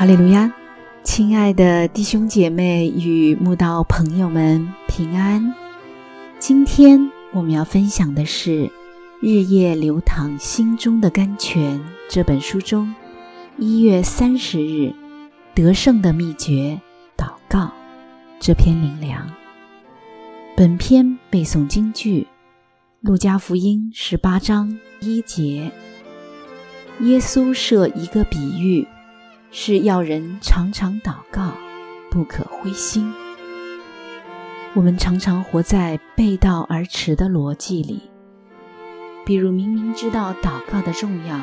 哈利路亚，亲爱的弟兄姐妹与慕道朋友们平安。今天我们要分享的是《日夜流淌心中的甘泉》这本书中一月三十日得胜的秘诀——祷告这篇灵粮。本篇背诵京剧《路加福音》十八章一节。耶稣设一个比喻。是要人常常祷告，不可灰心。我们常常活在背道而驰的逻辑里，比如明明知道祷告的重要，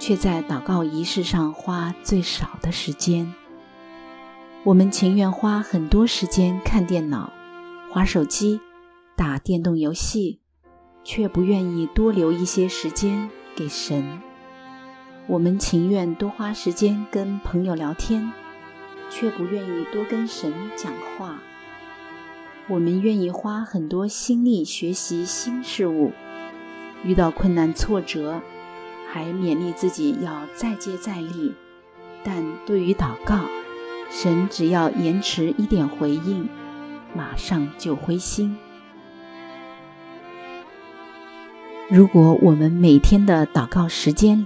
却在祷告仪式上花最少的时间。我们情愿花很多时间看电脑、划手机、打电动游戏，却不愿意多留一些时间给神。我们情愿多花时间跟朋友聊天，却不愿意多跟神讲话。我们愿意花很多心力学习新事物，遇到困难挫折，还勉励自己要再接再厉。但对于祷告，神只要延迟一点回应，马上就灰心。如果我们每天的祷告时间，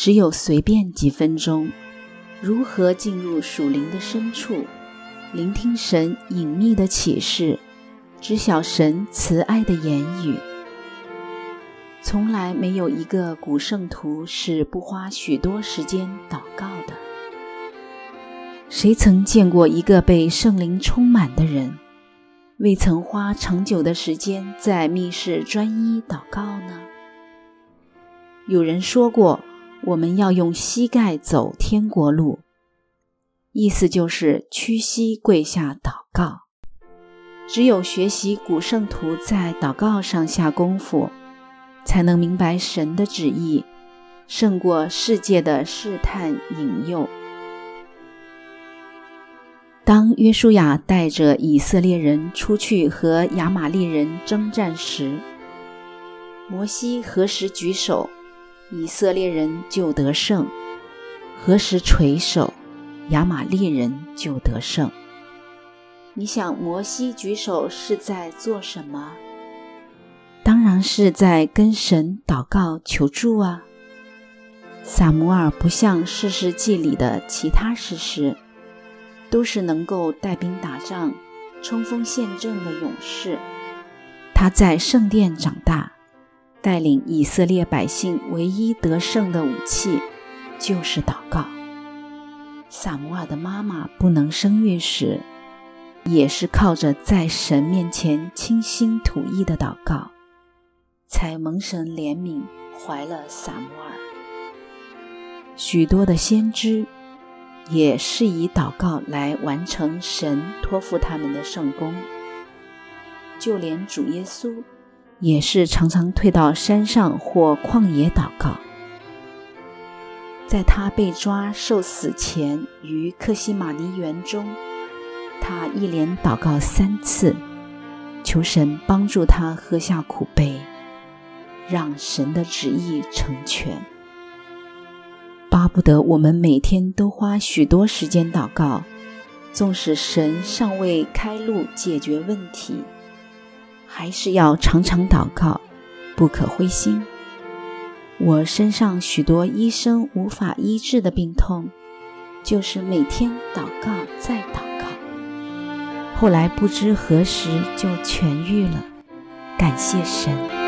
只有随便几分钟，如何进入属灵的深处，聆听神隐秘的启示，知晓神慈爱的言语？从来没有一个古圣徒是不花许多时间祷告的。谁曾见过一个被圣灵充满的人，未曾花长久的时间在密室专一祷告呢？有人说过。我们要用膝盖走天国路，意思就是屈膝跪下祷告。只有学习古圣徒在祷告上下功夫，才能明白神的旨意，胜过世界的试探引诱。当约书亚带着以色列人出去和亚玛力人征战时，摩西何时举手？以色列人就得胜，何时垂手，亚玛利人就得胜。你想，摩西举手是在做什么？当然是在跟神祷告求助啊。撒摩尔不像士世记里的其他士师，都是能够带兵打仗、冲锋陷阵的勇士。他在圣殿长大。带领以色列百姓唯一得胜的武器就是祷告。萨摩尔的妈妈不能生育时，也是靠着在神面前倾心吐意的祷告，才蒙神怜悯怀了萨摩尔。许多的先知也是以祷告来完成神托付他们的圣功，就连主耶稣。也是常常退到山上或旷野祷告。在他被抓受死前，于克西玛尼园中，他一连祷告三次，求神帮助他喝下苦杯，让神的旨意成全。巴不得我们每天都花许多时间祷告，纵使神尚未开路解决问题。还是要常常祷告，不可灰心。我身上许多医生无法医治的病痛，就是每天祷告再祷告，后来不知何时就痊愈了。感谢神。